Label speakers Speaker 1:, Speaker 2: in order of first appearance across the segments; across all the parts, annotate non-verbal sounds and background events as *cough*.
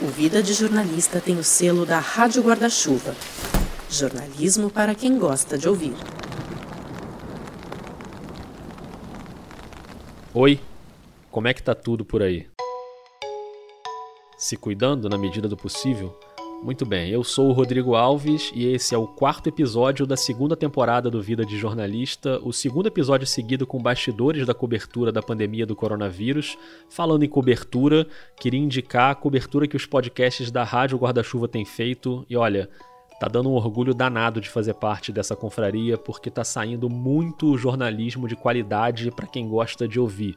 Speaker 1: O Vida de Jornalista tem o selo da Rádio Guarda-Chuva. Jornalismo para quem gosta de ouvir.
Speaker 2: Oi, como é que tá tudo por aí? Se cuidando na medida do possível? Muito bem, eu sou o Rodrigo Alves e esse é o quarto episódio da segunda temporada do Vida de Jornalista, o segundo episódio seguido com bastidores da cobertura da pandemia do coronavírus. Falando em cobertura, queria indicar a cobertura que os podcasts da Rádio Guarda-Chuva têm feito e olha, tá dando um orgulho danado de fazer parte dessa confraria porque tá saindo muito jornalismo de qualidade para quem gosta de ouvir.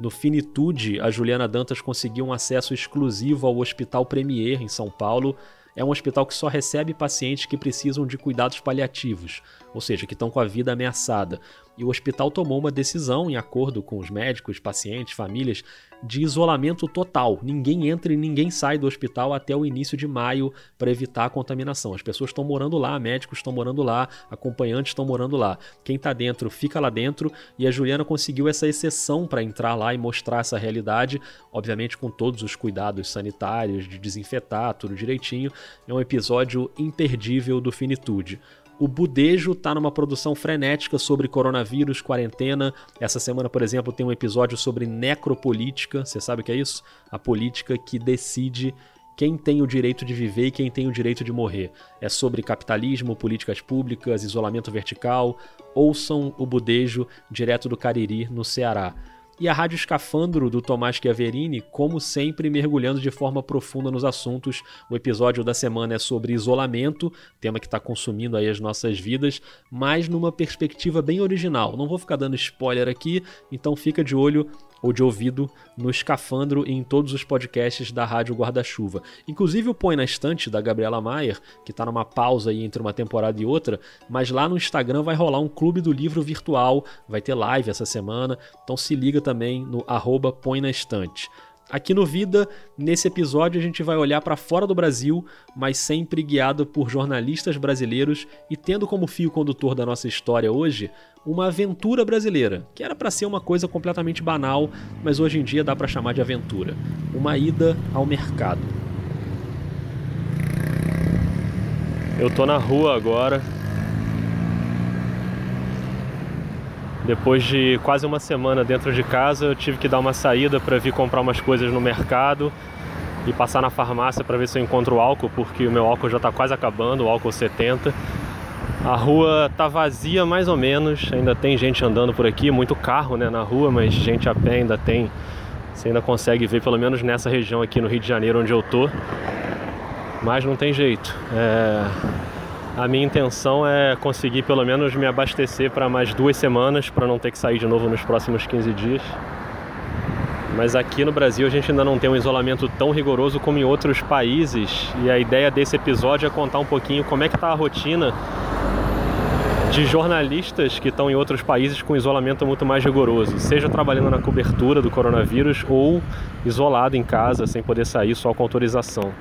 Speaker 2: No Finitude, a Juliana Dantas conseguiu um acesso exclusivo ao Hospital Premier em São Paulo é um hospital que só recebe pacientes que precisam de cuidados paliativos, ou seja, que estão com a vida ameaçada. E o hospital tomou uma decisão, em acordo com os médicos, pacientes, famílias, de isolamento total. Ninguém entra e ninguém sai do hospital até o início de maio para evitar a contaminação. As pessoas estão morando lá, médicos estão morando lá, acompanhantes estão morando lá. Quem está dentro fica lá dentro e a Juliana conseguiu essa exceção para entrar lá e mostrar essa realidade, obviamente com todos os cuidados sanitários, de desinfetar tudo direitinho. É um episódio imperdível do Finitude. O Budejo tá numa produção frenética sobre coronavírus, quarentena. Essa semana, por exemplo, tem um episódio sobre necropolítica. Você sabe o que é isso? A política que decide quem tem o direito de viver e quem tem o direito de morrer. É sobre capitalismo, políticas públicas, isolamento vertical. Ouçam o Budejo direto do Cariri, no Ceará e a Rádio Escafandro do Tomás Chiaverini, como sempre, mergulhando de forma profunda nos assuntos. O episódio da semana é sobre isolamento, tema que está consumindo aí as nossas vidas, mas numa perspectiva bem original. Não vou ficar dando spoiler aqui, então fica de olho ou de ouvido no Escafandro e em todos os podcasts da Rádio Guarda-Chuva. Inclusive o Põe na Estante, da Gabriela Maier, que está numa pausa aí entre uma temporada e outra, mas lá no Instagram vai rolar um clube do livro virtual, vai ter live essa semana, então se liga também no arroba Põe na Estante. Aqui no Vida, nesse episódio, a gente vai olhar para fora do Brasil, mas sempre guiado por jornalistas brasileiros e tendo como fio condutor da nossa história hoje uma aventura brasileira, que era para ser uma coisa completamente banal, mas hoje em dia dá para chamar de aventura. Uma ida ao mercado. Eu tô na rua agora, Depois de quase uma semana dentro de casa, eu tive que dar uma saída para vir comprar umas coisas no mercado e passar na farmácia para ver se eu encontro álcool, porque o meu álcool já está quase acabando, o álcool 70. A rua tá vazia mais ou menos, ainda tem gente andando por aqui, muito carro né, na rua, mas gente a pé ainda tem. Você ainda consegue ver, pelo menos nessa região aqui no Rio de Janeiro onde eu tô. Mas não tem jeito. É a minha intenção é conseguir pelo menos me abastecer para mais duas semanas, para não ter que sair de novo nos próximos 15 dias. Mas aqui no Brasil a gente ainda não tem um isolamento tão rigoroso como em outros países. E a ideia desse episódio é contar um pouquinho como é que está a rotina de jornalistas que estão em outros países com isolamento muito mais rigoroso, seja trabalhando na cobertura do coronavírus ou isolado em casa sem poder sair só com autorização.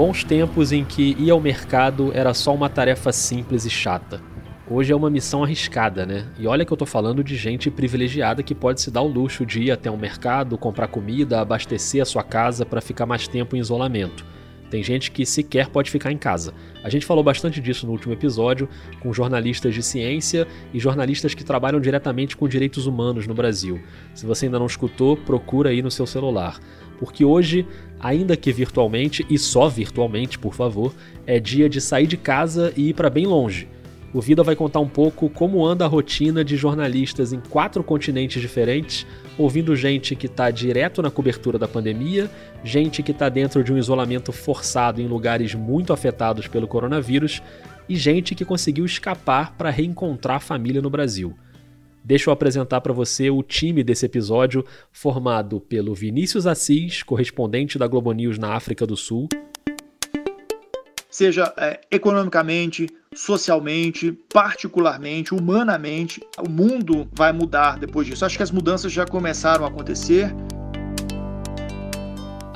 Speaker 2: Bons tempos em que ir ao mercado era só uma tarefa simples e chata. Hoje é uma missão arriscada, né? E olha que eu tô falando de gente privilegiada que pode se dar o luxo de ir até um mercado, comprar comida, abastecer a sua casa para ficar mais tempo em isolamento. Tem gente que sequer pode ficar em casa. A gente falou bastante disso no último episódio, com jornalistas de ciência e jornalistas que trabalham diretamente com direitos humanos no Brasil. Se você ainda não escutou, procura aí no seu celular porque hoje, ainda que virtualmente, e só virtualmente, por favor, é dia de sair de casa e ir para bem longe. O Vida vai contar um pouco como anda a rotina de jornalistas em quatro continentes diferentes, ouvindo gente que está direto na cobertura da pandemia, gente que está dentro de um isolamento forçado em lugares muito afetados pelo coronavírus e gente que conseguiu escapar para reencontrar a família no Brasil. Deixa eu apresentar para você o time desse episódio, formado pelo Vinícius Assis, correspondente da Globo News na África do Sul.
Speaker 3: Seja é, economicamente, socialmente, particularmente, humanamente, o mundo vai mudar depois disso. Acho que as mudanças já começaram a acontecer.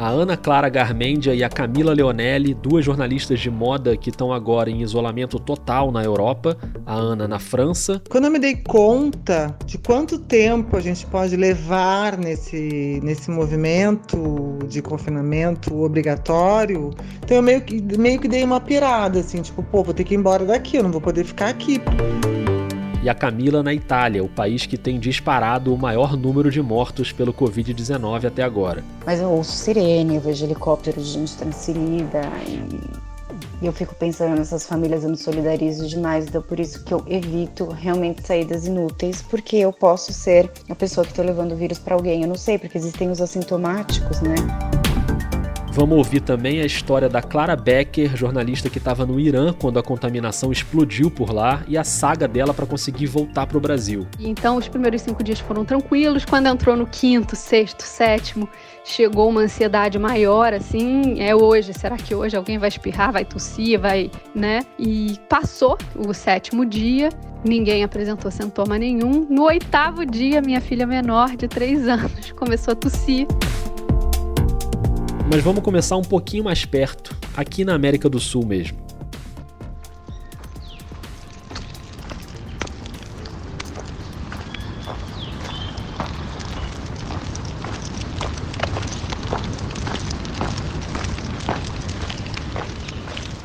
Speaker 2: A Ana Clara Garmendia e a Camila Leonelli, duas jornalistas de moda que estão agora em isolamento total na Europa, a Ana na França.
Speaker 4: Quando eu me dei conta de quanto tempo a gente pode levar nesse, nesse movimento de confinamento obrigatório, então eu meio que, meio que dei uma pirada, assim, tipo, pô, vou ter que ir embora daqui, eu não vou poder ficar aqui
Speaker 2: e a Camila na Itália, o país que tem disparado o maior número de mortos pelo Covid-19 até agora.
Speaker 5: Mas eu ouço sirene, eu vejo helicópteros de gente transferida e eu fico pensando nessas famílias, eu me solidarizo demais, então por isso que eu evito realmente saídas inúteis, porque eu posso ser a pessoa que está levando o vírus para alguém. Eu não sei, porque existem os assintomáticos, né?
Speaker 2: Vamos ouvir também a história da Clara Becker, jornalista que estava no Irã quando a contaminação explodiu por lá, e a saga dela para conseguir voltar para o Brasil.
Speaker 6: Então, os primeiros cinco dias foram tranquilos. Quando entrou no quinto, sexto, sétimo, chegou uma ansiedade maior, assim, é hoje. Será que hoje alguém vai espirrar, vai tossir, vai, né? E passou o sétimo dia. Ninguém apresentou sintoma nenhum. No oitavo dia, minha filha menor, de três anos, *laughs* começou a tossir.
Speaker 2: Mas vamos começar um pouquinho mais perto, aqui na América do Sul mesmo.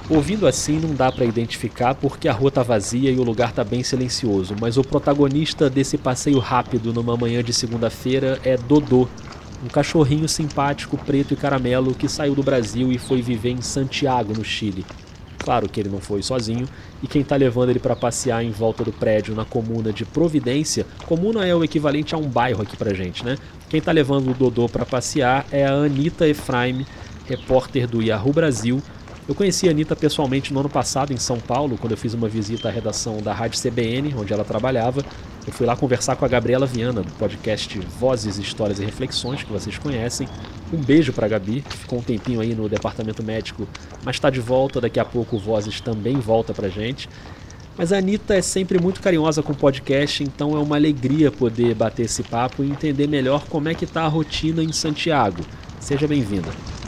Speaker 2: Ouvindo assim não dá para identificar porque a rua tá vazia e o lugar tá bem silencioso, mas o protagonista desse passeio rápido numa manhã de segunda-feira é Dodô, um cachorrinho simpático, preto e caramelo que saiu do Brasil e foi viver em Santiago, no Chile. Claro que ele não foi sozinho, e quem está levando ele para passear em volta do prédio na comuna de Providência, comuna é o equivalente a um bairro aqui pra gente, né? Quem está levando o Dodô para passear é a Anitta Efraim, repórter do Yahoo Brasil, eu conheci a Anitta pessoalmente no ano passado em São Paulo, quando eu fiz uma visita à redação da Rádio CBN, onde ela trabalhava. Eu fui lá conversar com a Gabriela Viana, do podcast Vozes, Histórias e Reflexões, que vocês conhecem. Um beijo para a Gabi, que ficou um tempinho aí no departamento médico, mas está de volta. Daqui a pouco o Vozes também volta para gente. Mas a Anitta é sempre muito carinhosa com o podcast, então é uma alegria poder bater esse papo e entender melhor como é que está a rotina em Santiago. Seja bem-vinda.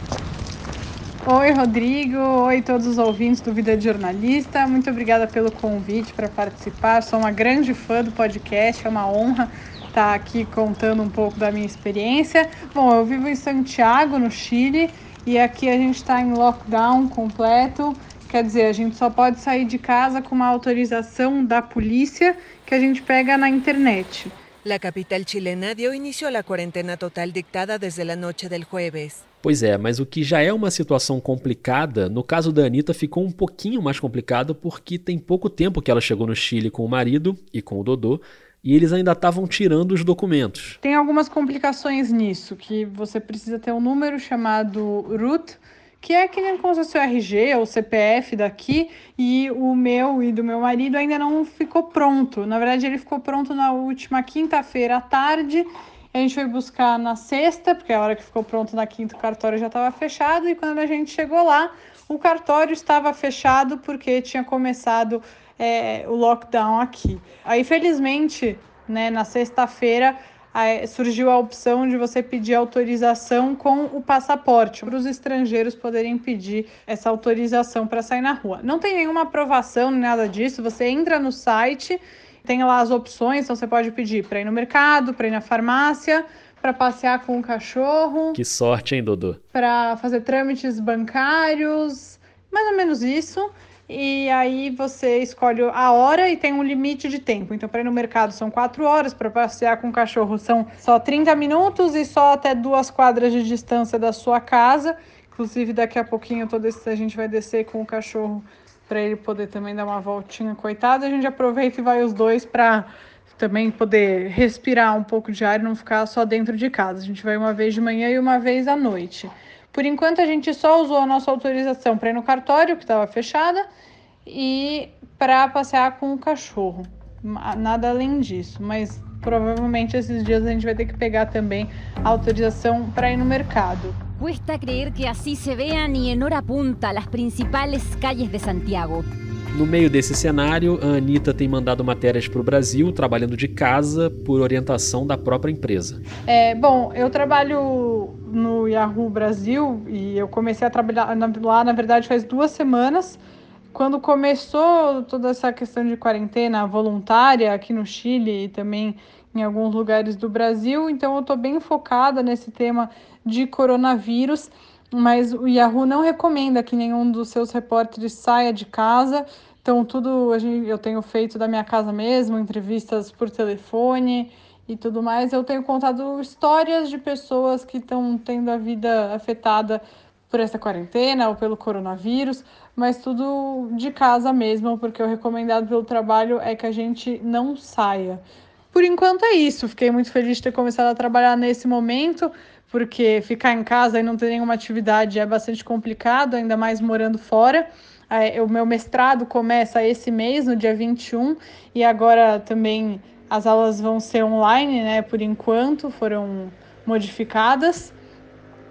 Speaker 7: Oi, Rodrigo. Oi, todos os ouvintes do Vida de Jornalista. Muito obrigada pelo convite para participar. Sou uma grande fã do podcast, é uma honra estar aqui contando um pouco da minha experiência. Bom, eu vivo em Santiago, no Chile, e aqui a gente está em lockdown completo. Quer dizer, a gente só pode sair de casa com uma autorização da polícia que a gente pega na internet.
Speaker 8: La capital chilena dio inicio a la cuarentena total dictada desde la noche del jueves.
Speaker 2: Pois é, mas o que já é uma situação complicada, no caso da Anitta ficou um pouquinho mais complicado porque tem pouco tempo que ela chegou no Chile com o marido e com o Dodô, e eles ainda estavam tirando os documentos.
Speaker 7: Tem algumas complicações nisso, que você precisa ter um número chamado RUT, que é que nem fosse o RG ou CPF daqui, e o meu e do meu marido ainda não ficou pronto. Na verdade, ele ficou pronto na última quinta-feira à tarde a gente foi buscar na sexta, porque a hora que ficou pronto na quinta o cartório já estava fechado, e quando a gente chegou lá, o cartório estava fechado porque tinha começado é, o lockdown aqui. Aí, felizmente, né, na sexta-feira, surgiu a opção de você pedir autorização com o passaporte, para os estrangeiros poderem pedir essa autorização para sair na rua. Não tem nenhuma aprovação, nada disso, você entra no site tem lá as opções, então você pode pedir para ir no mercado, para ir na farmácia, para passear com o cachorro.
Speaker 2: Que sorte, hein, Dodô?
Speaker 7: Para fazer trâmites bancários, mais ou menos isso. E aí você escolhe a hora e tem um limite de tempo. Então, para ir no mercado são quatro horas, para passear com o cachorro são só 30 minutos e só até duas quadras de distância da sua casa. Inclusive, daqui a pouquinho esse, a gente vai descer com o cachorro para ele poder também dar uma voltinha, coitado. A gente aproveita e vai os dois para também poder respirar um pouco de ar e não ficar só dentro de casa. A gente vai uma vez de manhã e uma vez à noite. Por enquanto, a gente só usou a nossa autorização para ir no cartório, que estava fechada, e para passear com o cachorro. Nada além disso, mas provavelmente esses dias a gente vai ter que pegar também a autorização para ir no mercado.
Speaker 9: Cuesta creer que así se vean y en hora punta las principales calles de Santiago.
Speaker 2: No meio desse cenário, a Anitta tem mandado matérias para o Brasil, trabalhando de casa, por orientação da própria empresa.
Speaker 7: É, bom, eu trabalho no Yahoo Brasil e eu comecei a trabalhar lá, na verdade, faz duas semanas. Quando começou toda essa questão de quarentena voluntária aqui no Chile e também em alguns lugares do Brasil, então eu estou bem focada nesse tema de coronavírus, mas o Yahoo não recomenda que nenhum dos seus repórteres saia de casa. Então, tudo eu tenho feito da minha casa mesmo, entrevistas por telefone e tudo mais. Eu tenho contado histórias de pessoas que estão tendo a vida afetada por essa quarentena ou pelo coronavírus, mas tudo de casa mesmo, porque o recomendado pelo trabalho é que a gente não saia. Por enquanto é isso. Fiquei muito feliz de ter começado a trabalhar nesse momento, porque ficar em casa e não ter nenhuma atividade é bastante complicado, ainda mais morando fora. O meu mestrado começa esse mês, no dia 21, e agora também as aulas vão ser online, né? Por enquanto, foram modificadas.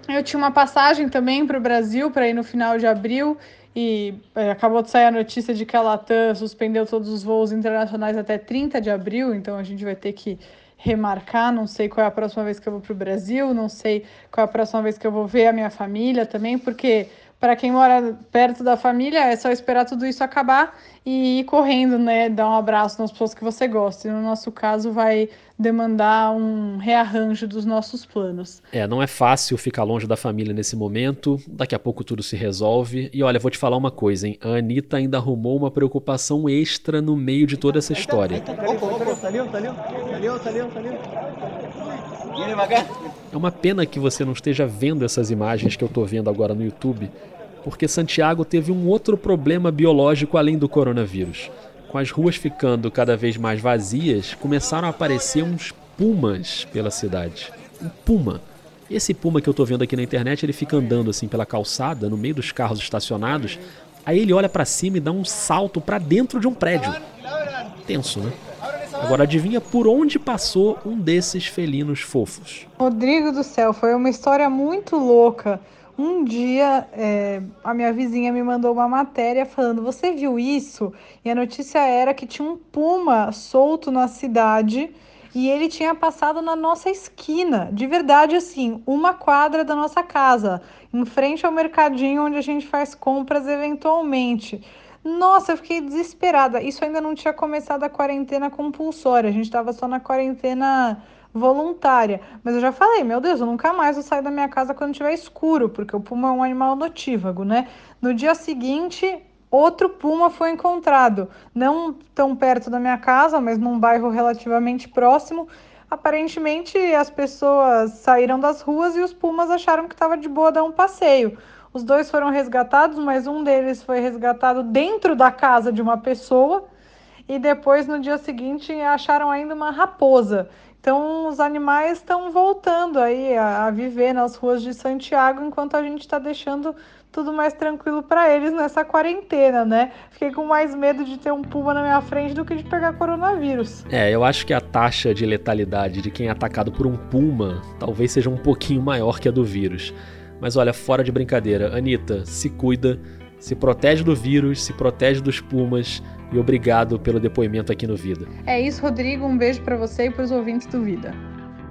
Speaker 7: Eu tinha uma passagem também para o Brasil para ir no final de abril e é, acabou de sair a notícia de que a Latam suspendeu todos os voos internacionais até 30 de abril, então a gente vai ter que remarcar. Não sei qual é a próxima vez que eu vou para o Brasil, não sei qual é a próxima vez que eu vou ver a minha família também, porque para quem mora perto da família, é só esperar tudo isso acabar e ir correndo, né? Dar um abraço nas pessoas que você gosta. E no nosso caso, vai demandar um rearranjo dos nossos planos.
Speaker 2: É, não é fácil ficar longe da família nesse momento. Daqui a pouco tudo se resolve. E olha, vou te falar uma coisa, hein? A Anitta ainda arrumou uma preocupação extra no meio de toda essa história. É uma pena que você não esteja vendo essas imagens que eu estou vendo agora no YouTube, porque Santiago teve um outro problema biológico além do coronavírus. Com as ruas ficando cada vez mais vazias, começaram a aparecer uns pumas pela cidade. Um puma. Esse puma que eu estou vendo aqui na internet, ele fica andando assim pela calçada, no meio dos carros estacionados. Aí ele olha para cima e dá um salto para dentro de um prédio. Tenso, né? Agora adivinha por onde passou um desses felinos fofos?
Speaker 7: Rodrigo do céu, foi uma história muito louca. Um dia é, a minha vizinha me mandou uma matéria falando: Você viu isso? E a notícia era que tinha um puma solto na cidade e ele tinha passado na nossa esquina, de verdade, assim, uma quadra da nossa casa, em frente ao mercadinho onde a gente faz compras eventualmente. Nossa, eu fiquei desesperada. Isso ainda não tinha começado a quarentena compulsória, a gente estava só na quarentena voluntária. Mas eu já falei, meu Deus, eu nunca mais vou sair da minha casa quando tiver escuro, porque o puma é um animal notívago, né? No dia seguinte, outro puma foi encontrado, não tão perto da minha casa, mas num bairro relativamente próximo. Aparentemente, as pessoas saíram das ruas e os pumas acharam que estava de boa dar um passeio. Os dois foram resgatados, mas um deles foi resgatado dentro da casa de uma pessoa. E depois, no dia seguinte, acharam ainda uma raposa. Então, os animais estão voltando aí a, a, viver nas ruas de Santiago, enquanto a gente está deixando tudo mais tranquilo para eles nessa quarentena, né? Fiquei com mais medo de ter um puma na minha frente do que de pegar coronavírus.
Speaker 2: É, eu acho que a taxa de letalidade de quem é atacado por um puma talvez seja um pouquinho maior que a do vírus. Mas olha, fora de brincadeira, Anitta, se cuida, se protege do vírus, se protege dos pumas e obrigado pelo depoimento aqui no Vida.
Speaker 7: É isso, Rodrigo. Um beijo para você e para os ouvintes do Vida.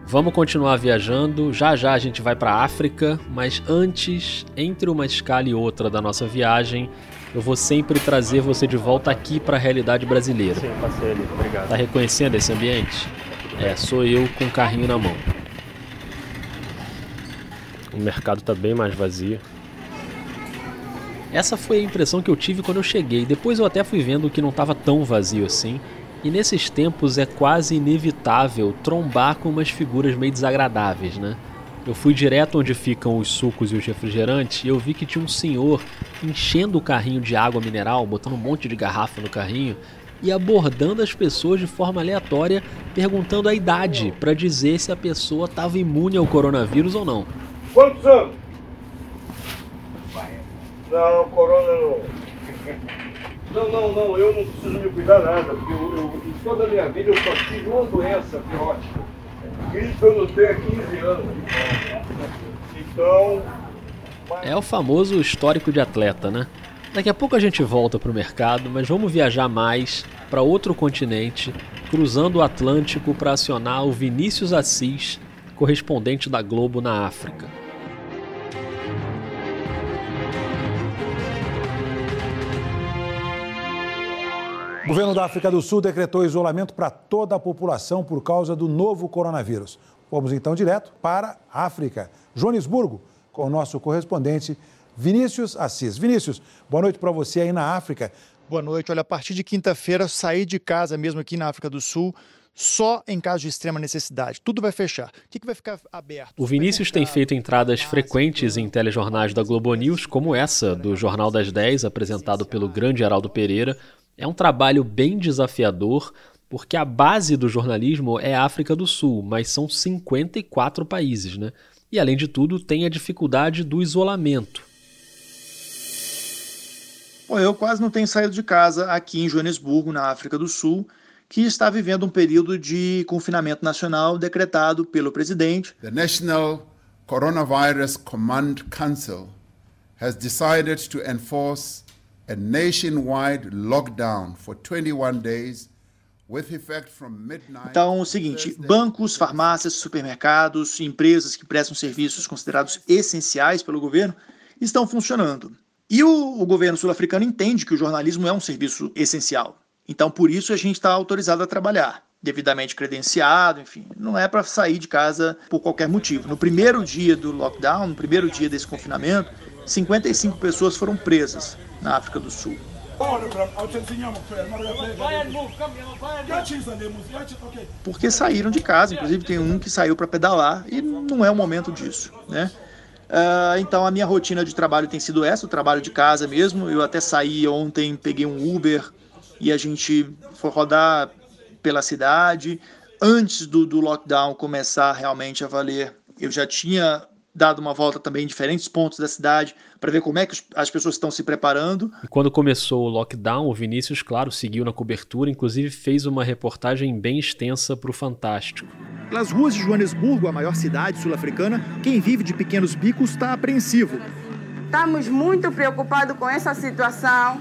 Speaker 2: Vamos continuar viajando. Já já a gente vai para a África, mas antes, entre uma escala e outra da nossa viagem, eu vou sempre trazer você de volta aqui para a realidade brasileira.
Speaker 10: Sim, passei ali. Obrigado.
Speaker 2: Tá reconhecendo esse ambiente? É, sou eu com o carrinho na mão.
Speaker 10: O mercado está bem mais vazio.
Speaker 2: Essa foi a impressão que eu tive quando eu cheguei. Depois eu até fui vendo que não estava tão vazio assim. E nesses tempos é quase inevitável trombar com umas figuras meio desagradáveis, né? Eu fui direto onde ficam os sucos e os refrigerantes e eu vi que tinha um senhor enchendo o carrinho de água mineral, botando um monte de garrafa no carrinho e abordando as pessoas de forma aleatória, perguntando a idade para dizer se a pessoa estava imune ao coronavírus ou não.
Speaker 11: Quantos anos? Não, corona não. Não, não, não, eu não preciso me cuidar nada, porque eu, eu, em toda a minha vida eu só tive uma doença pirótica. Isso eu não tenho há 15 anos. Então.
Speaker 2: É o famoso histórico de atleta, né? Daqui a pouco a gente volta para o mercado, mas vamos viajar mais para outro continente, cruzando o Atlântico para acionar o Vinícius Assis, correspondente da Globo na África.
Speaker 12: Governo da África do Sul decretou isolamento para toda a população por causa do novo coronavírus. Vamos então direto para a África. Joanesburgo, com o nosso correspondente Vinícius Assis. Vinícius, boa noite para você aí na África.
Speaker 3: Boa noite. Olha, a partir de quinta-feira, sair de casa mesmo aqui na África do Sul só em caso de extrema necessidade. Tudo vai fechar. O que, que vai ficar aberto?
Speaker 2: O Vinícius tem feito entradas frequentes em telejornais da Globo News, como essa, do Jornal das 10, apresentado pelo grande Heraldo Pereira. É um trabalho bem desafiador, porque a base do jornalismo é a África do Sul, mas são 54 países, né? E além de tudo, tem a dificuldade do isolamento.
Speaker 3: Bom, eu quase não tenho saído de casa aqui em Joanesburgo, na África do Sul, que está vivendo um período de confinamento nacional decretado pelo presidente.
Speaker 13: The National Coronavirus Command Council has decided to enforce a nationwide lockdown for 21 days
Speaker 3: então, é o seguinte: bancos, farmácias, supermercados, empresas que prestam serviços considerados essenciais pelo governo estão funcionando. E o, o governo sul-africano entende que o jornalismo é um serviço essencial. Então, por isso, a gente está autorizado a trabalhar, devidamente credenciado, enfim. Não é para sair de casa por qualquer motivo. No primeiro dia do lockdown, no primeiro dia desse confinamento, 55 pessoas foram presas na África do Sul. Porque saíram de casa, inclusive tem um que saiu para pedalar e não é o momento disso, né? Uh, então a minha rotina de trabalho tem sido essa, o trabalho de casa mesmo. Eu até saí ontem, peguei um Uber e a gente foi rodar pela cidade. Antes do, do lockdown começar realmente a valer, eu já tinha dado uma volta também em diferentes pontos da cidade para ver como é que as pessoas estão se preparando.
Speaker 2: E quando começou o lockdown, o Vinícius, claro, seguiu na cobertura, inclusive fez uma reportagem bem extensa para o Fantástico.
Speaker 3: Pelas ruas de Joanesburgo, a maior cidade sul-africana, quem vive de pequenos bicos está apreensivo.
Speaker 14: Estamos muito preocupados com essa situação,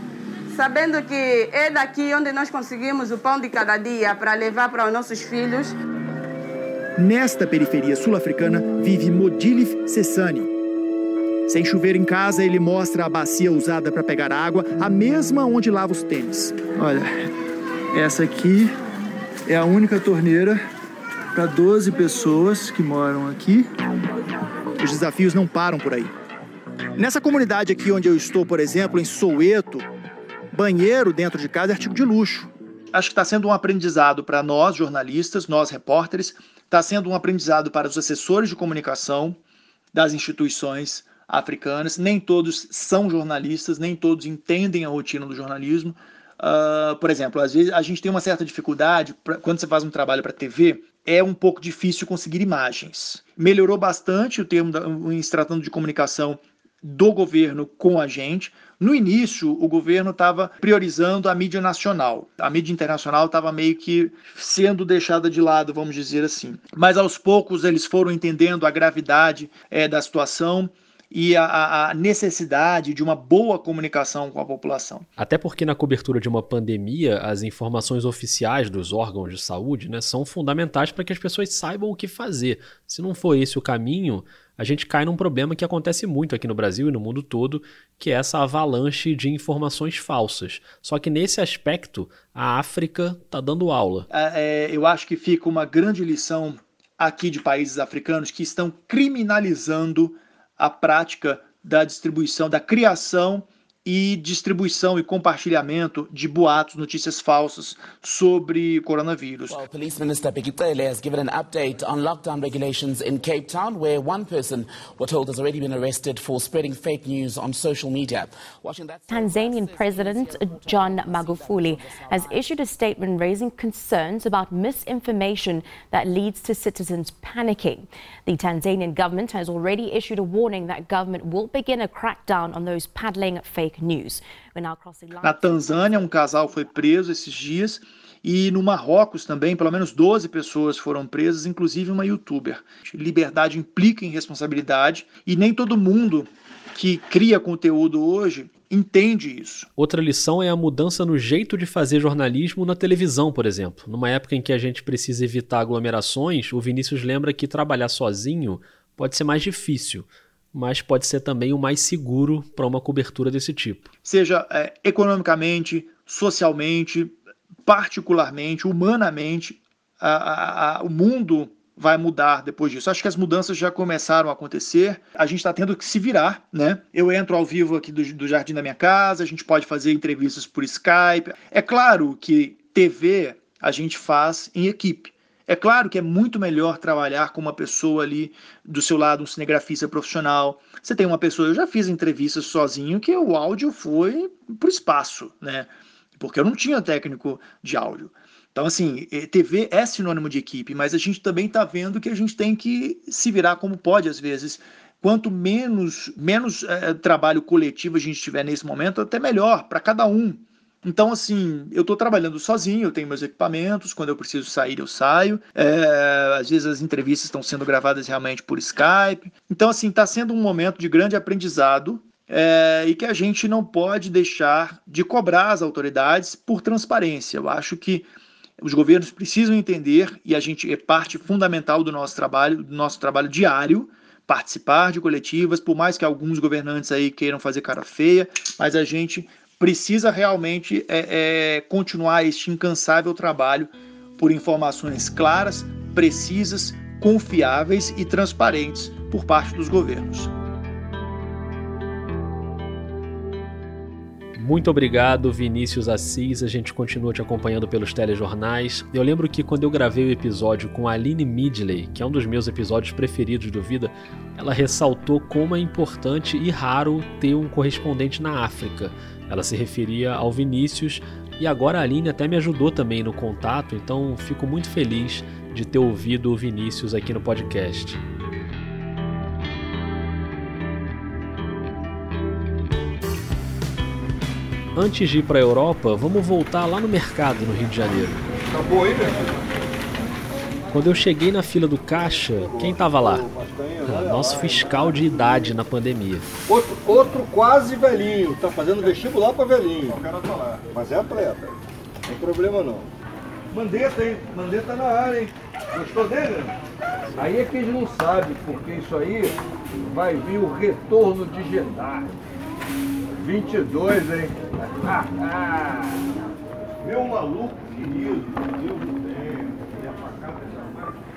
Speaker 14: sabendo que é daqui onde nós conseguimos o pão de cada dia para levar para os nossos filhos.
Speaker 3: Nesta periferia sul-africana vive Modilif Sessani. Sem chover em casa, ele mostra a bacia usada para pegar água, a mesma onde lava os tênis. Olha, essa aqui é a única torneira para 12 pessoas que moram aqui. Os desafios não param por aí. Nessa comunidade aqui onde eu estou, por exemplo, em Soweto, banheiro dentro de casa é artigo de luxo. Acho que está sendo um aprendizado para nós, jornalistas, nós, repórteres, está sendo um aprendizado para os assessores de comunicação das instituições africanas. Nem todos são jornalistas, nem todos entendem a rotina do jornalismo. Uh, por exemplo, às vezes a gente tem uma certa dificuldade pra, quando você faz um trabalho para TV, é um pouco difícil conseguir imagens. Melhorou bastante o termo da, em se tratando de comunicação do governo com a gente. No início, o governo estava priorizando a mídia nacional. A mídia internacional estava meio que sendo deixada de lado, vamos dizer assim. Mas aos poucos eles foram entendendo a gravidade é, da situação e a, a, necessidade de uma boa comunicação com a população.
Speaker 2: Até porque na cobertura de uma pandemia, as informações oficiais dos órgãos de saúde né, são fundamentais para que as pessoas saibam o que fazer. Se não for esse o caminho, a gente cai num problema que acontece muito aqui no Brasil e no mundo todo, que é essa avalanche de informações falsas. Só que nesse aspecto, a África está dando aula.
Speaker 3: É, é, eu acho que fica uma grande lição aqui de países africanos que estão criminalizando a prática da distribuição, da criação e distribuição e compartilhamento de boatos, notícias falsas sobre coronavírus.
Speaker 15: Well, Police Minister Bheki has given an update on lockdown regulations in Cape Town, where one person, we're told, has already been arrested for spreading fake news on social media.
Speaker 16: That... Tanzanian President John Magufuli has issued a statement raising concerns about misinformation that leads to citizens panicking. The Tanzanian government has already issued a warning that government will begin a crackdown on those peddling fake news.
Speaker 3: Na Tanzânia, um casal foi preso esses dias e no Marrocos também, pelo menos 12 pessoas foram presas, inclusive uma youtuber. Liberdade implica em responsabilidade e nem todo mundo que cria conteúdo hoje entende isso.
Speaker 2: Outra lição é a mudança no jeito de fazer jornalismo na televisão, por exemplo. Numa época em que a gente precisa evitar aglomerações, o Vinícius lembra que trabalhar sozinho pode ser mais difícil mas pode ser também o mais seguro para uma cobertura desse tipo.
Speaker 3: Seja é, economicamente, socialmente, particularmente, humanamente, a, a, a, o mundo vai mudar depois disso. Acho que as mudanças já começaram a acontecer. A gente está tendo que se virar, né? Eu entro ao vivo aqui do, do jardim da minha casa, a gente pode fazer entrevistas por Skype. É claro que TV a gente faz em equipe. É claro que é muito melhor trabalhar com uma pessoa ali do seu lado, um cinegrafista profissional. Você tem uma pessoa, eu já fiz entrevistas sozinho que o áudio foi para o espaço, né? Porque eu não tinha técnico de áudio. Então, assim, TV é sinônimo de equipe, mas a gente também está vendo que a gente tem que se virar como pode, às vezes. Quanto menos, menos é, trabalho coletivo a gente tiver nesse momento, até melhor para cada um. Então, assim, eu estou trabalhando sozinho, eu tenho meus equipamentos, quando eu preciso sair, eu saio. É, às vezes as entrevistas estão sendo gravadas realmente por Skype. Então, assim, está sendo um momento de grande aprendizado é, e que a gente não pode deixar de cobrar as autoridades por transparência. Eu acho que os governos precisam entender, e a gente é parte fundamental do nosso trabalho, do nosso trabalho diário, participar de coletivas, por mais que alguns governantes aí queiram fazer cara feia, mas a gente precisa realmente é, é, continuar este incansável trabalho por informações claras, precisas, confiáveis e transparentes por parte dos governos.
Speaker 2: Muito obrigado, Vinícius Assis. A gente continua te acompanhando pelos telejornais. Eu lembro que quando eu gravei o episódio com a Aline Midley, que é um dos meus episódios preferidos do Vida, ela ressaltou como é importante e raro ter um correspondente na África. Ela se referia ao Vinícius e agora a Aline até me ajudou também no contato, então fico muito feliz de ter ouvido o Vinícius aqui no podcast. Antes de ir para a Europa, vamos voltar lá no mercado no Rio de Janeiro.
Speaker 11: Acabou aí, né?
Speaker 2: Quando eu cheguei na fila do caixa, quem estava lá? Nosso fiscal de idade na pandemia.
Speaker 11: Outro, outro quase velhinho, tá fazendo vestibular para velhinho. O cara tá lá. Mas é atleta. Não tem problema não. Mandetta, hein? Mandetta na área, hein? Gostou dele? Aí é que eles não sabem, porque isso aí vai vir o retorno de Jedi. 22, hein? *laughs* Meu maluco querido, Deus do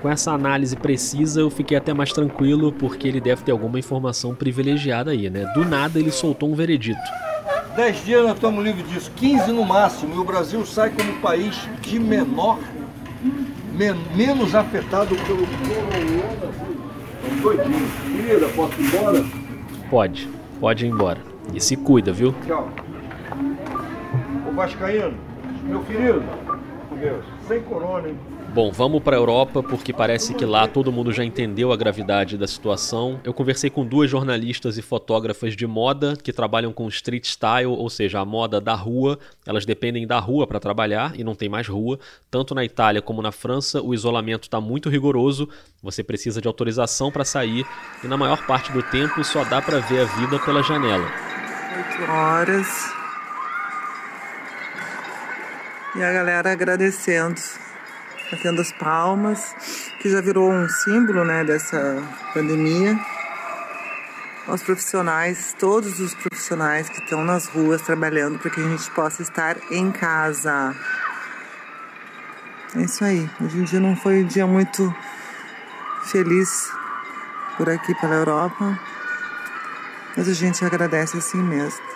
Speaker 2: com essa análise precisa, eu fiquei até mais tranquilo, porque ele deve ter alguma informação privilegiada aí, né? Do nada ele soltou um veredito.
Speaker 11: 10 dias nós estamos livres disso, 15 no máximo, e o Brasil sai como o país de menor, men menos afetado pelo coronavírus. Doidinho. Querida, posso ir embora?
Speaker 2: Pode, pode ir embora. E se cuida, viu?
Speaker 11: Tchau. Ô Vascaíno, meu querido, Deus, sem corona, hein?
Speaker 2: Bom, vamos para a Europa porque parece que lá todo mundo já entendeu a gravidade da situação. Eu conversei com duas jornalistas e fotógrafas de moda que trabalham com street style, ou seja, a moda da rua. Elas dependem da rua para trabalhar e não tem mais rua. Tanto na Itália como na França, o isolamento está muito rigoroso. Você precisa de autorização para sair e na maior parte do tempo só dá para ver a vida pela janela.
Speaker 4: Oito horas. E a galera agradecendo batendo as palmas, que já virou um símbolo né, dessa pandemia. Aos profissionais, todos os profissionais que estão nas ruas trabalhando para que a gente possa estar em casa. É isso aí. Hoje em dia não foi um dia muito feliz por aqui pela Europa, mas a gente agradece assim mesmo.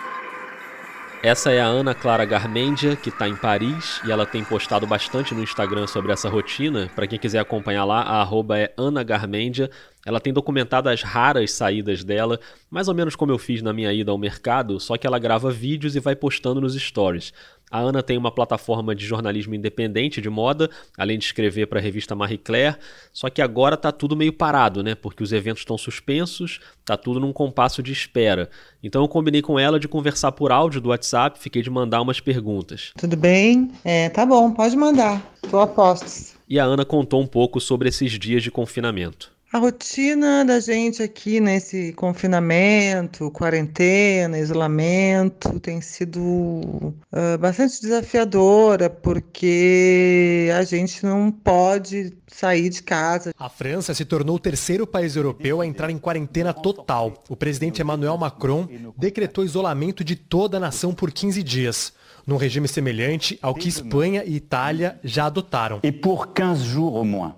Speaker 2: Essa é a Ana Clara Garmendia, que está em Paris, e ela tem postado bastante no Instagram sobre essa rotina. Para quem quiser acompanhar lá, a arroba é Ana Garmendia. Ela tem documentado as raras saídas dela, mais ou menos como eu fiz na minha ida ao mercado, só que ela grava vídeos e vai postando nos stories. A Ana tem uma plataforma de jornalismo independente de moda, além de escrever para a revista Marie Claire, só que agora tá tudo meio parado, né? Porque os eventos estão suspensos, tá tudo num compasso de espera. Então eu combinei com ela de conversar por áudio do WhatsApp, fiquei de mandar umas perguntas.
Speaker 4: Tudo bem? É, tá bom, pode mandar. Tô a postos.
Speaker 2: E a Ana contou um pouco sobre esses dias de confinamento.
Speaker 4: A rotina da gente aqui nesse confinamento, quarentena, isolamento, tem sido uh, bastante desafiadora, porque a gente não pode sair de casa.
Speaker 17: A França se tornou o terceiro país europeu a entrar em quarentena total. O presidente Emmanuel Macron decretou isolamento de toda a nação por 15 dias num regime semelhante ao que Espanha e Itália já adotaram.
Speaker 18: E por 15 jours au moins.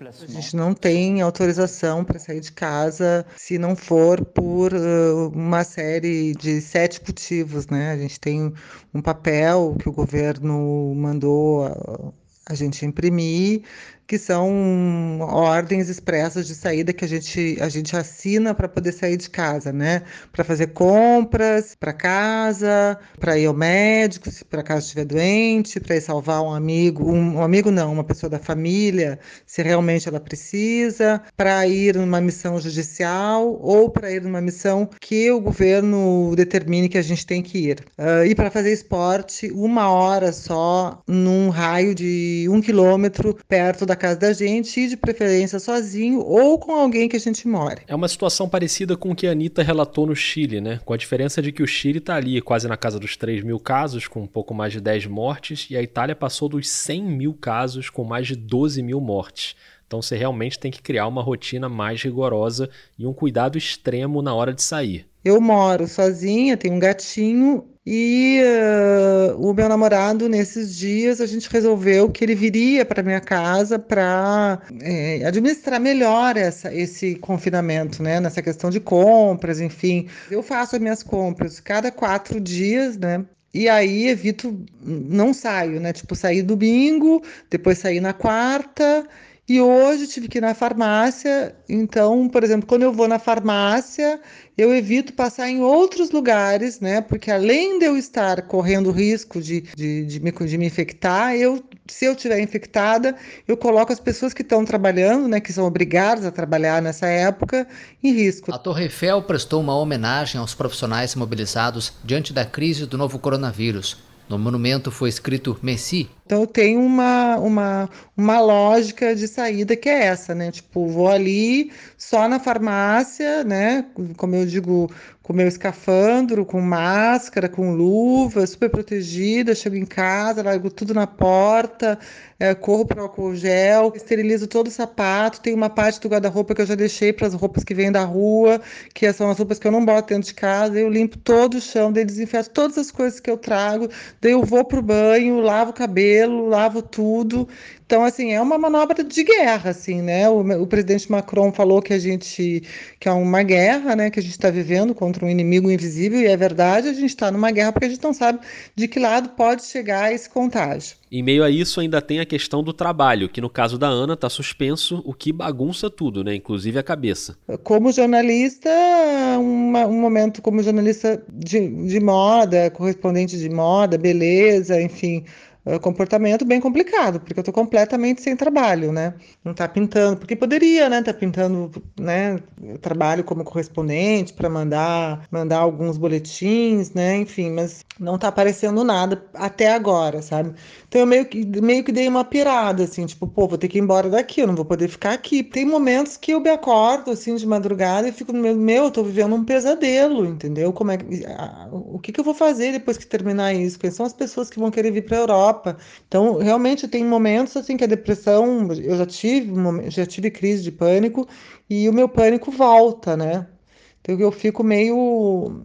Speaker 4: A gente não tem autorização para sair de casa se não for por uh, uma série de sete motivos, né? A gente tem um papel que o governo mandou a, a gente imprimir que são ordens expressas de saída que a gente, a gente assina para poder sair de casa, né? Para fazer compras, para casa, para ir ao médico, se por acaso estiver doente, para ir salvar um amigo, um, um, amigo não, uma pessoa da família, se realmente ela precisa, para ir numa missão judicial ou para ir numa missão que o governo determine que a gente tem que ir. Uh, e para fazer esporte, uma hora só, num raio de um quilômetro perto da casa da gente e de preferência sozinho ou com alguém que a gente mora.
Speaker 2: É uma situação parecida com o que a Anitta relatou no Chile, né? Com a diferença de que o Chile está ali quase na casa dos 3 mil casos, com um pouco mais de 10 mortes, e a Itália passou dos 100 mil casos, com mais de 12 mil mortes. Então você realmente tem que criar uma rotina mais rigorosa e um cuidado extremo na hora de sair.
Speaker 4: Eu moro sozinha, tenho um gatinho e uh, o meu namorado, nesses dias, a gente resolveu que ele viria para minha casa para é, administrar melhor essa, esse confinamento, né? Nessa questão de compras, enfim. Eu faço as minhas compras cada quatro dias, né? E aí evito, não saio, né? Tipo, sair domingo, depois sair na quarta e hoje tive que ir na farmácia, então, por exemplo, quando eu vou na farmácia, eu evito passar em outros lugares, né? Porque além de eu estar correndo risco de, de, de, me, de me infectar, eu, se eu estiver infectada, eu coloco as pessoas que estão trabalhando, né? Que são obrigadas a trabalhar nessa época, em risco.
Speaker 19: A Torre Eiffel prestou uma homenagem aos profissionais mobilizados diante da crise do novo coronavírus. No monumento foi escrito Messi.
Speaker 4: Então tenho uma, uma, uma lógica de saída que é essa, né? Tipo, vou ali só na farmácia, né? Como eu digo, com meu escafandro, com máscara, com luva, super protegida, chego em casa, largo tudo na porta, é, corro para o álcool gel, esterilizo todo o sapato, tem uma parte do guarda-roupa que eu já deixei para as roupas que vêm da rua, que são as roupas que eu não boto dentro de casa, eu limpo todo o chão, desinfeto todas as coisas que eu trago, daí eu vou pro banho, lavo o cabelo, lavo tudo, então, assim, é uma manobra de guerra, assim, né? O, o, presidente Macron falou que a gente que é uma guerra, né? Que a gente está vivendo contra um inimigo invisível, e é verdade, a gente está numa guerra porque a gente não sabe de que lado pode chegar esse contágio.
Speaker 2: Em meio a isso, ainda tem a questão do trabalho, que no caso da Ana está suspenso, o que bagunça tudo, né? Inclusive a cabeça.
Speaker 4: Como jornalista, uma, um momento como jornalista de, de moda, correspondente de moda, beleza, enfim comportamento bem complicado, porque eu estou completamente sem trabalho, né? Não está pintando, porque poderia, né? Tá pintando, né? Eu trabalho como correspondente para mandar mandar alguns boletins, né? Enfim, mas não está aparecendo nada até agora, sabe? Então eu meio que meio que dei uma pirada assim, tipo, pô, vou ter que ir embora daqui, eu não vou poder ficar aqui. Tem momentos que eu me acordo assim de madrugada e fico meu, meu, eu tô vivendo um pesadelo, entendeu? Como é o que que eu vou fazer depois que terminar isso? Quem são as pessoas que vão querer vir para a Europa? Europa. Então, realmente tem momentos assim que a depressão, eu já tive, já tive crise de pânico e o meu pânico volta, né? Então eu fico meio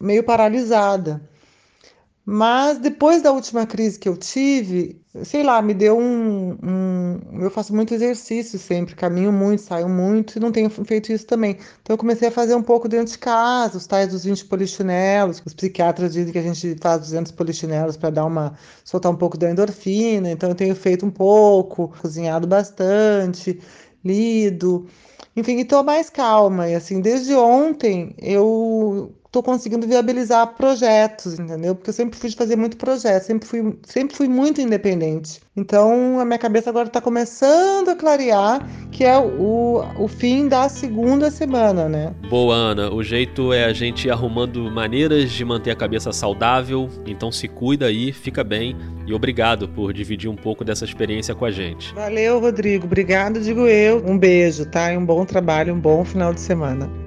Speaker 4: meio paralisada. Mas depois da última crise que eu tive, sei lá, me deu um, um, Eu faço muito exercício sempre, caminho muito, saio muito e não tenho feito isso também. Então eu comecei a fazer um pouco dentro de casa, os tais dos 20 polichinelos. Os psiquiatras dizem que a gente faz 200 polichinelos para dar uma. soltar um pouco da endorfina. Então eu tenho feito um pouco, cozinhado bastante, lido. Enfim, estou mais calma. E assim, desde ontem eu estou conseguindo viabilizar projetos, entendeu? Porque eu sempre fui de fazer muito projeto, sempre fui, sempre fui muito independente. Então a minha cabeça agora está começando a clarear que é o, o fim da segunda semana, né?
Speaker 2: Boa, Ana. O jeito é a gente ir arrumando maneiras de manter a cabeça saudável. Então se cuida aí, fica bem e obrigado por dividir um pouco dessa experiência com a gente.
Speaker 4: Valeu, Rodrigo. Obrigado, digo eu. Um beijo, tá? E um bom trabalho, um bom final de semana.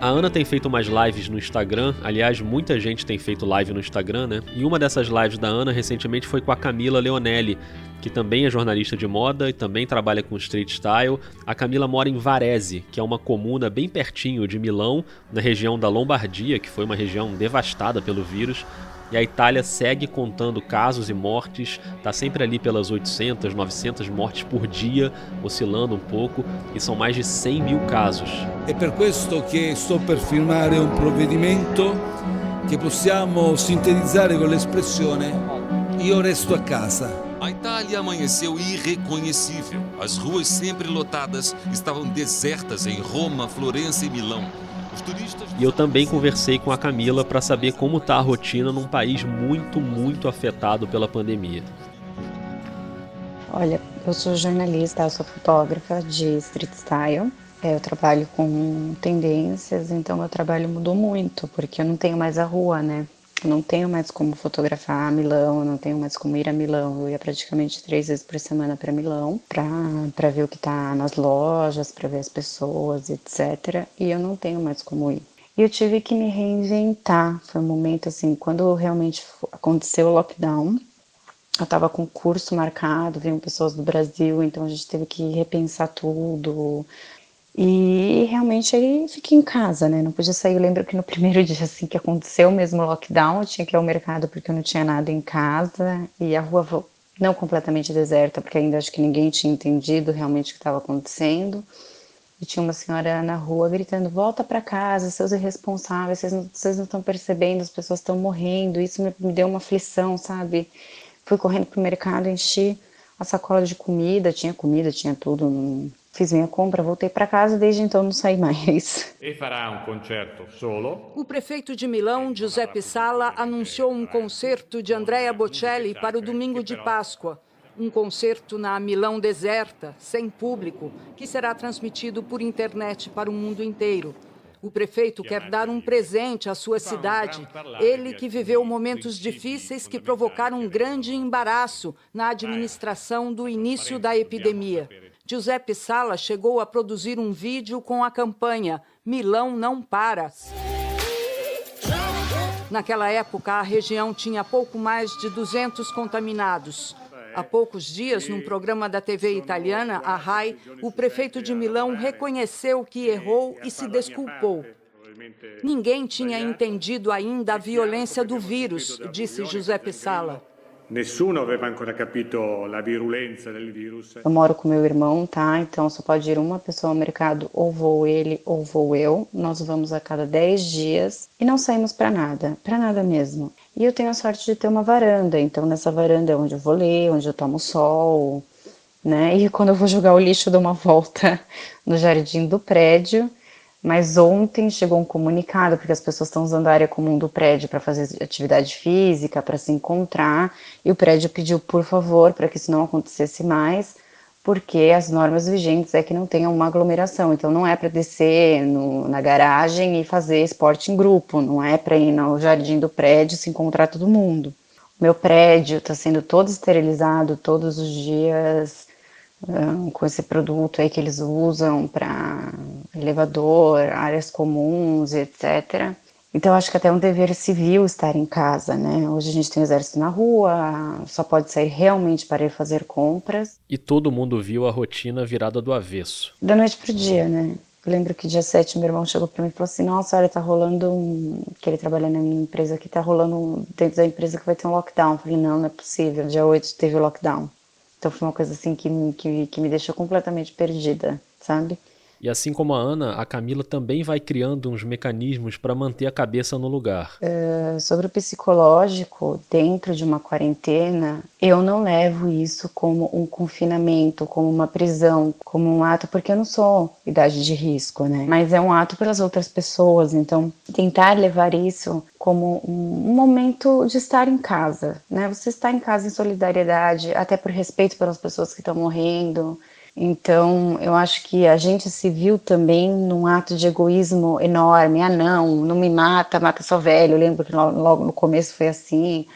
Speaker 2: A Ana tem feito umas lives no Instagram, aliás, muita gente tem feito live no Instagram, né? E uma dessas lives da Ana recentemente foi com a Camila Leonelli, que também é jornalista de moda e também trabalha com street style. A Camila mora em Varese, que é uma comuna bem pertinho de Milão, na região da Lombardia, que foi uma região devastada pelo vírus. E a Itália segue contando casos e mortes, está sempre ali pelas 800, 900 mortes por dia, oscilando um pouco, e são mais de 100 mil casos.
Speaker 20: É por questo que estou per firmare um provvedimento que possiamo sintetizzare con l'espressione io resto a casa.
Speaker 21: A Itália amanheceu irreconhecível. As ruas sempre lotadas estavam desertas em Roma, Florença e Milão.
Speaker 2: E eu também conversei com a Camila para saber como está a rotina num país muito, muito afetado pela pandemia.
Speaker 5: Olha, eu sou jornalista, eu sou fotógrafa de street style. É, eu trabalho com tendências, então meu trabalho mudou muito, porque eu não tenho mais a rua, né? Não tenho mais como fotografar Milão, não tenho mais como ir a Milão. Eu ia praticamente três vezes por semana para Milão para ver o que está nas lojas, para ver as pessoas, etc. E eu não tenho mais como ir. E eu tive que me reinventar. Foi um momento assim, quando realmente aconteceu o lockdown, eu estava com curso marcado, vinham pessoas do Brasil, então a gente teve que repensar tudo, e realmente aí fiquei em casa, né? Não podia sair. Eu lembro que no primeiro *laughs* dia assim que aconteceu mesmo lockdown, eu tinha que ir ao mercado porque eu não tinha nada em casa e a rua não completamente deserta, porque ainda acho que ninguém tinha entendido realmente o que estava acontecendo. E tinha uma senhora na rua gritando: "Volta para casa, seus irresponsáveis, vocês não, vocês não estão percebendo, as pessoas estão morrendo". Isso me, me deu uma aflição, sabe? Fui correndo pro mercado, enchi a sacola de comida, tinha comida, tinha tudo, Fiz minha compra, voltei para casa e desde então não saí mais. *laughs*
Speaker 22: E fará um concerto solo.
Speaker 23: O prefeito de Milão, Giuseppe Sala, anunciou um concerto de Andrea Bocelli para o domingo de Páscoa. Um concerto na Milão deserta, sem público, que será transmitido por internet para o mundo inteiro. O prefeito quer dar um presente à sua cidade, ele que viveu momentos difíceis que provocaram um grande embaraço na administração do início da epidemia. Giuseppe Sala chegou a produzir um vídeo com a campanha Milão não para. Naquela época, a região tinha pouco mais de 200 contaminados. Há poucos dias, num programa da TV italiana, a RAI, o prefeito de Milão reconheceu que errou e se desculpou. Ninguém tinha entendido ainda a violência do vírus, disse Giuseppe Sala.
Speaker 22: Nessuno aveva ancora capito la virulenza del virus.
Speaker 5: Eu moro com meu irmão, tá? Então só pode ir uma pessoa ao mercado, ou vou ele, ou vou eu. Nós vamos a cada 10 dias e não saímos para nada, para nada mesmo. E eu tenho a sorte de ter uma varanda, então nessa varanda é onde eu vou ler, onde eu tomo sol, né? E quando eu vou jogar o lixo, eu dou uma volta *laughs* no jardim do prédio mas ontem chegou um comunicado, porque as pessoas estão usando a área comum do prédio para fazer atividade física, para se encontrar, e o prédio pediu, por favor, para que isso não acontecesse mais, porque as normas vigentes é que não tenha uma aglomeração. Então não é para descer no, na garagem e fazer esporte em grupo, não é para ir no jardim do prédio se encontrar todo mundo. Meu prédio está sendo todo esterilizado todos os dias com esse produto aí que eles usam para elevador, áreas comuns, etc. Então acho que até é um dever civil estar em casa, né? Hoje a gente tem exército na rua, só pode sair realmente para ir fazer compras.
Speaker 2: E todo mundo viu a rotina virada do avesso.
Speaker 5: Da noite pro dia, né? Eu lembro que dia 7 meu irmão chegou para mim e falou assim: Nossa, olha, tá rolando um. Que ele trabalha na minha empresa aqui, tá rolando dentro da empresa que vai ter um lockdown. Eu falei: Não, não é possível. Dia 8 teve o lockdown. Então foi uma coisa assim que, que, que me deixou completamente perdida, sabe?
Speaker 2: E assim como a Ana, a Camila também vai criando uns mecanismos para manter a cabeça no lugar.
Speaker 5: Uh, sobre o psicológico, dentro de uma quarentena, eu não levo isso como um confinamento, como uma prisão, como um ato, porque eu não sou idade de risco, né? Mas é um ato pelas outras pessoas, então tentar levar isso como um momento de estar em casa, né? Você está em casa em solidariedade, até por respeito pelas pessoas que estão morrendo, então, eu acho que a gente se viu também num ato de egoísmo enorme. Ah, não, não me mata, mata só velho. Eu lembro que logo no começo foi assim.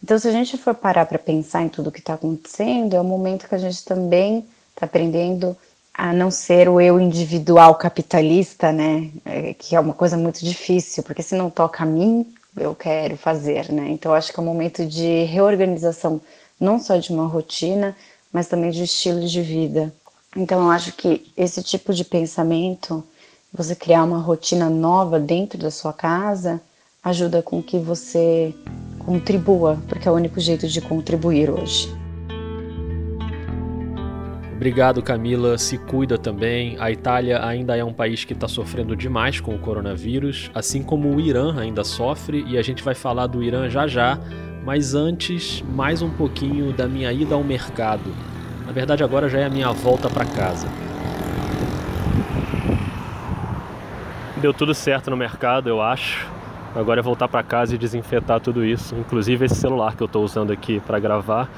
Speaker 5: Então, se a gente for parar para pensar em tudo que está acontecendo, é o momento que a gente também está aprendendo a não ser o eu individual capitalista, né? É, que é uma coisa muito difícil, porque se não toca a mim, eu quero fazer, né? Então, acho que é um momento de reorganização, não só de uma rotina, mas também de estilo de vida. Então, eu acho que esse tipo de pensamento, você criar uma rotina nova dentro da sua casa, ajuda com que você contribua, porque é o único jeito de contribuir hoje.
Speaker 2: Obrigado, Camila. Se cuida também. A Itália ainda é um país que está sofrendo demais com o coronavírus, assim como o Irã ainda sofre, e a gente vai falar do Irã já já. Mas antes, mais um pouquinho da minha ida ao mercado. Na verdade, agora já é a minha volta para casa.
Speaker 10: Deu tudo certo no mercado, eu acho. Agora é voltar para casa e desinfetar tudo isso, inclusive esse celular que eu estou usando aqui para gravar,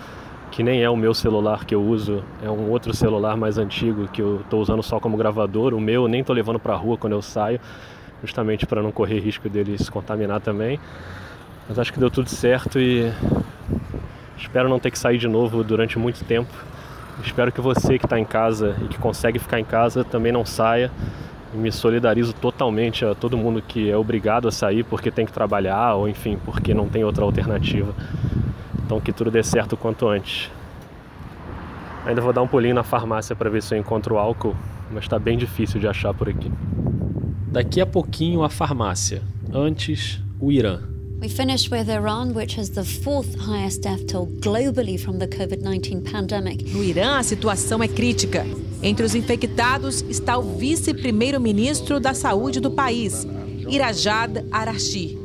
Speaker 10: que nem é o meu celular que eu uso, é um outro celular mais antigo que eu estou usando só como gravador. O meu eu nem estou levando para rua quando eu saio, justamente para não correr risco dele se contaminar também. Mas acho que deu tudo certo e espero não ter que sair de novo durante muito tempo. Espero que você que está em casa e que consegue ficar em casa também não saia. E me solidarizo totalmente a todo mundo que é obrigado a sair porque tem que trabalhar ou enfim, porque não tem outra alternativa. Então que tudo dê certo o quanto antes. Ainda vou dar um pulinho na farmácia para ver se eu encontro álcool, mas está bem difícil de achar por aqui.
Speaker 2: Daqui a pouquinho a farmácia. Antes, o Irã.
Speaker 24: We finished with Iran, which has the fourth highest death toll globally from the COVID-19 pandemic.
Speaker 25: No Irã, a situação é crítica. Entre os infectados está o vice-primeiro-ministro da saúde do país, Irajad Arashi.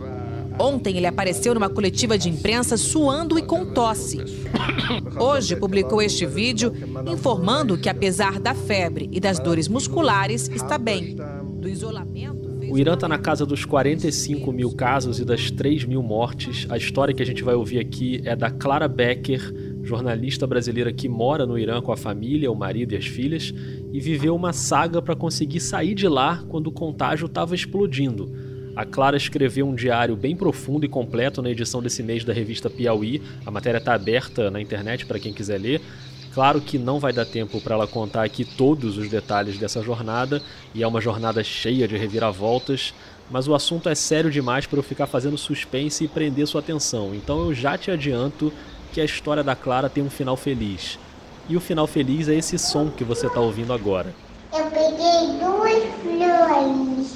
Speaker 25: Ontem ele apareceu numa coletiva de imprensa suando e com tosse. Hoje publicou este vídeo informando que, apesar da febre e das dores musculares, está bem. Do isolamento.
Speaker 2: O Irã está na casa dos 45 mil casos e das 3 mil mortes. A história que a gente vai ouvir aqui é da Clara Becker, jornalista brasileira que mora no Irã com a família, o marido e as filhas, e viveu uma saga para conseguir sair de lá quando o contágio estava explodindo. A Clara escreveu um diário bem profundo e completo na edição desse mês da revista Piauí. A matéria está aberta na internet para quem quiser ler. Claro que não vai dar tempo para ela contar aqui todos os detalhes dessa jornada, e é uma jornada cheia de reviravoltas, mas o assunto é sério demais para eu ficar fazendo suspense e prender sua atenção. Então eu já te adianto que a história da Clara tem um final feliz. E o final feliz é esse som que você está ouvindo agora.
Speaker 26: Eu peguei duas flores.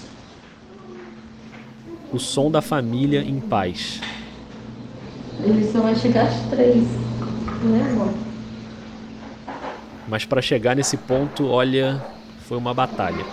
Speaker 2: O som da família em paz.
Speaker 26: Eles vai chegar às três, né, amor?
Speaker 2: Mas para chegar nesse ponto, olha, foi uma batalha.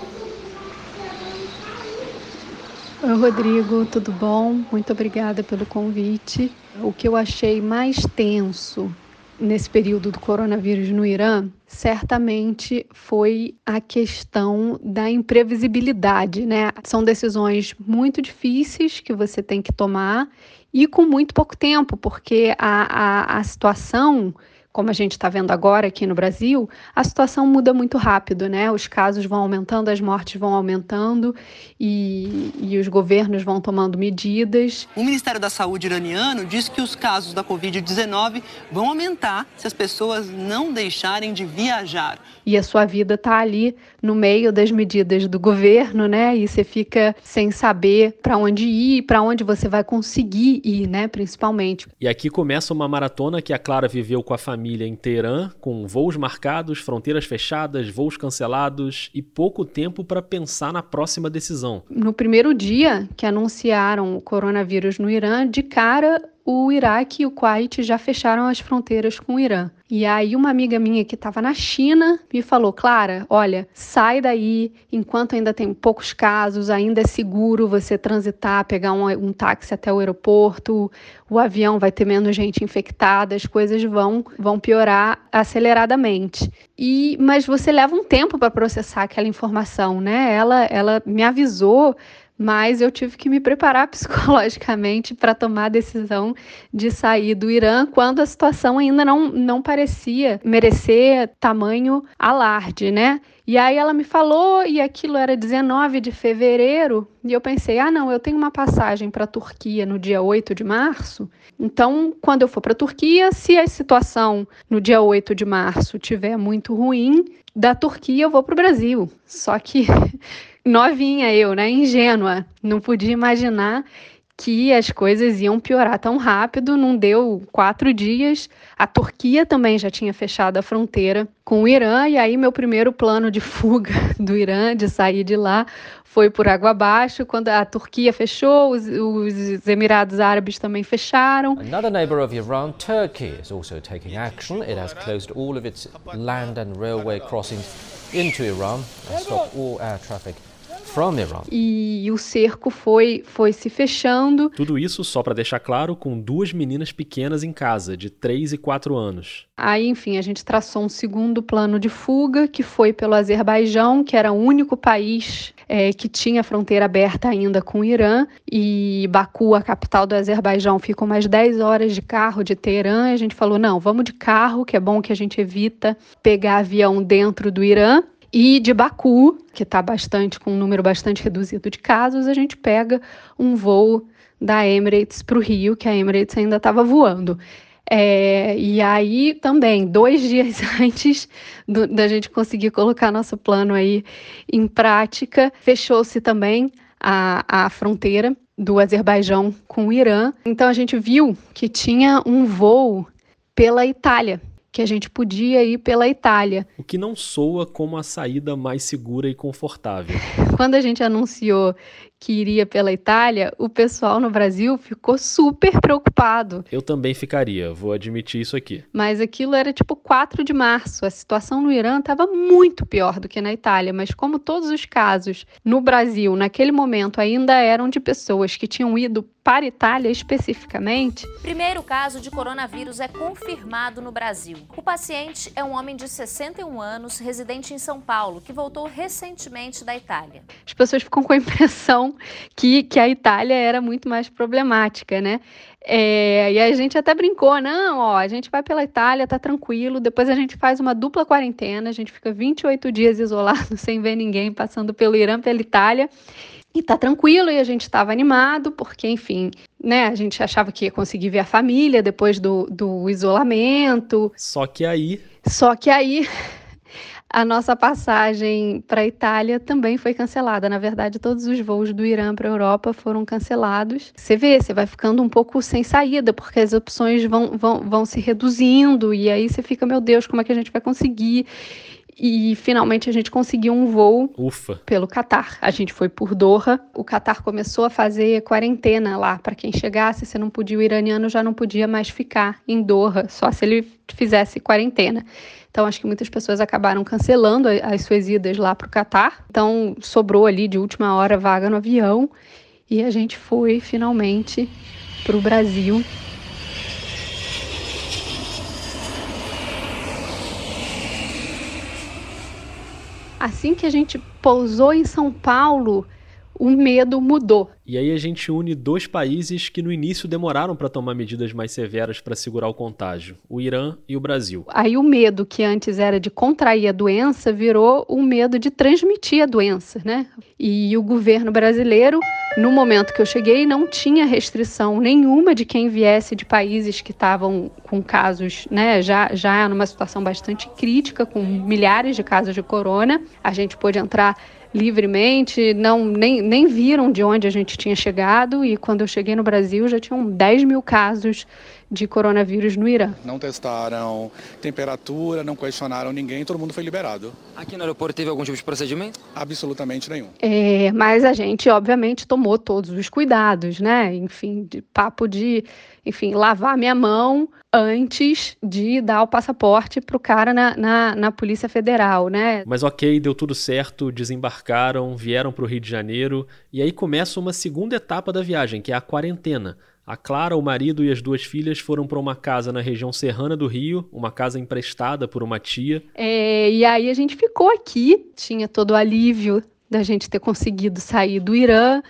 Speaker 27: Oi, Rodrigo, tudo bom? Muito obrigada pelo convite. O que eu achei mais tenso nesse período do coronavírus no Irã, certamente foi a questão da imprevisibilidade, né? São decisões muito difíceis que você tem que tomar e com muito pouco tempo, porque a, a, a situação como a gente está vendo agora aqui no Brasil, a situação muda muito rápido, né? Os casos vão aumentando, as mortes vão aumentando e, e os governos vão tomando medidas.
Speaker 28: O Ministério da Saúde iraniano diz que os casos da Covid-19 vão aumentar se as pessoas não deixarem de viajar.
Speaker 27: E a sua vida está ali no meio das medidas do governo, né? E você fica sem saber para onde ir, para onde você vai conseguir ir, né? Principalmente.
Speaker 2: E aqui começa uma maratona que a Clara viveu com a família família em Teherã, com voos marcados, fronteiras fechadas, voos cancelados e pouco tempo para pensar na próxima decisão.
Speaker 27: No primeiro dia que anunciaram o coronavírus no Irã, de cara o Iraque e o Kuwait já fecharam as fronteiras com o Irã. E aí uma amiga minha que estava na China me falou, Clara, olha, sai daí enquanto ainda tem poucos casos, ainda é seguro você transitar, pegar um, um táxi até o aeroporto, o avião vai ter menos gente infectada, as coisas vão, vão piorar aceleradamente. E, mas você leva um tempo para processar aquela informação, né? Ela, ela me avisou mas eu tive que me preparar *laughs* psicologicamente para tomar a decisão de sair do Irã quando a situação ainda não, não parecia merecer tamanho alarde, né? E aí ela me falou, e aquilo era 19 de fevereiro, e eu pensei: ah, não, eu tenho uma passagem para a Turquia no dia 8 de março, então quando eu for para a Turquia, se a situação no dia 8 de março tiver muito ruim, da Turquia eu vou para o Brasil. Só que *laughs* novinha eu, né, ingênua, não podia imaginar que as coisas iam piorar tão rápido, não deu quatro dias. A Turquia também já tinha fechado a fronteira com o Irã, e aí meu primeiro plano de fuga *laughs* do Irã, de sair de lá, foi por água abaixo. Quando a Turquia fechou, os, os Emirados Árabes também fecharam.
Speaker 29: Another neighbor of Iran, Turkey, is also taking action. It has closed all of its land and railway crossings into Iran and stopped all air traffic.
Speaker 27: E o cerco foi, foi se fechando.
Speaker 2: Tudo isso só para deixar claro, com duas meninas pequenas em casa, de 3 e 4 anos.
Speaker 27: Aí, enfim, a gente traçou um segundo plano de fuga, que foi pelo Azerbaijão, que era o único país é, que tinha fronteira aberta ainda com o Irã. E Baku, a capital do Azerbaijão, ficou mais 10 horas de carro de Teherã. E a gente falou: não, vamos de carro, que é bom que a gente evita pegar avião dentro do Irã. E de Baku, que está bastante com um número bastante reduzido de casos, a gente pega um voo da Emirates para o Rio, que a Emirates ainda estava voando. É, e aí também, dois *laughs* dias antes do, da gente conseguir colocar nosso plano aí em prática, fechou-se também a, a fronteira do Azerbaijão com o Irã. Então a gente viu que tinha um voo pela Itália que a gente podia ir pela Itália.
Speaker 2: O que não soa como a saída mais segura e confortável.
Speaker 27: Quando a gente anunciou que iria pela Itália, o pessoal no Brasil ficou super preocupado.
Speaker 2: Eu também ficaria, vou admitir isso aqui.
Speaker 27: Mas aquilo era tipo 4 de março. A situação no Irã estava muito pior do que na Itália, mas como todos os casos no Brasil, naquele momento, ainda eram de pessoas que tinham ido para a Itália especificamente.
Speaker 30: Primeiro caso de coronavírus é confirmado no Brasil. O paciente é um homem de 61 anos, residente em São Paulo, que voltou recentemente da Itália.
Speaker 27: As pessoas ficam com a impressão que, que a Itália era muito mais problemática, né? É, e a gente até brincou, não, ó, a gente vai pela Itália, tá tranquilo, depois a gente faz uma dupla quarentena, a gente fica 28 dias isolado, *laughs* sem ver ninguém, passando pelo Irã, pela Itália, e tá tranquilo, e a gente estava animado, porque, enfim, né, a gente achava que ia conseguir ver a família depois do, do isolamento.
Speaker 2: Só que aí...
Speaker 27: Só que aí a nossa passagem para a Itália também foi cancelada. Na verdade, todos os voos do Irã para a Europa foram cancelados. Você vê, você vai ficando um pouco sem saída, porque as opções vão, vão, vão se reduzindo, e aí você fica, meu Deus, como é que a gente vai conseguir? E finalmente a gente conseguiu um voo
Speaker 2: Ufa.
Speaker 27: pelo Catar. A gente foi por Doha. O Catar começou a fazer quarentena lá para quem chegasse. Se não podia, o iraniano já não podia mais ficar em Doha, só se ele fizesse quarentena. Então, acho que muitas pessoas acabaram cancelando as suas idas lá para o Catar. Então, sobrou ali de última hora vaga no avião e a gente foi finalmente para o Brasil. Assim que a gente pousou em São Paulo, o medo mudou.
Speaker 2: E aí a gente une dois países que no início demoraram para tomar medidas mais severas para segurar o contágio, o Irã e o Brasil.
Speaker 27: Aí o medo que antes era de contrair a doença virou o medo de transmitir a doença, né? E o governo brasileiro, no momento que eu cheguei, não tinha restrição nenhuma de quem viesse de países que estavam com casos, né, já já numa situação bastante crítica, com milhares de casos de corona. A gente pôde entrar livremente, não nem, nem viram de onde a gente tinha chegado e quando eu cheguei no Brasil já tinham 10 mil casos de coronavírus no Irã.
Speaker 31: Não testaram temperatura, não questionaram ninguém, todo mundo foi liberado.
Speaker 32: Aqui no aeroporto teve algum tipo de procedimento?
Speaker 31: Absolutamente nenhum.
Speaker 27: É, mas a gente, obviamente, tomou todos os cuidados, né? Enfim, de papo de, enfim, lavar minha mão antes de dar o passaporte para o cara na, na, na, Polícia Federal, né?
Speaker 2: Mas ok, deu tudo certo, desembarcaram, vieram para o Rio de Janeiro e aí começa uma segunda etapa da viagem, que é a quarentena. A Clara, o marido e as duas filhas foram para uma casa na região serrana do Rio, uma casa emprestada por uma tia.
Speaker 27: É, e aí a gente ficou aqui, tinha todo o alívio da gente ter conseguido sair do Irã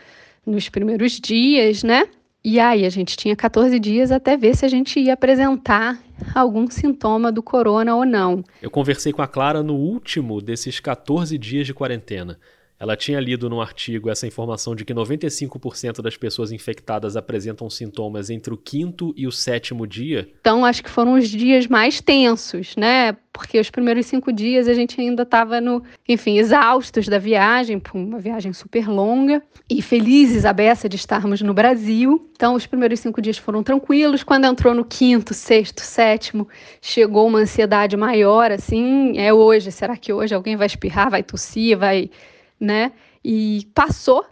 Speaker 27: nos primeiros dias, né? E aí a gente tinha 14 dias até ver se a gente ia apresentar algum sintoma do corona ou não.
Speaker 2: Eu conversei com a Clara no último desses 14 dias de quarentena. Ela tinha lido num artigo essa informação de que 95% das pessoas infectadas apresentam sintomas entre o quinto e o sétimo dia.
Speaker 27: Então, acho que foram os dias mais tensos, né? Porque os primeiros cinco dias a gente ainda estava no, enfim, exaustos da viagem, uma viagem super longa, e felizes a beça de estarmos no Brasil. Então, os primeiros cinco dias foram tranquilos. Quando entrou no quinto, sexto, sétimo, chegou uma ansiedade maior, assim, é hoje. Será que hoje alguém vai espirrar, vai tossir, vai né? E passou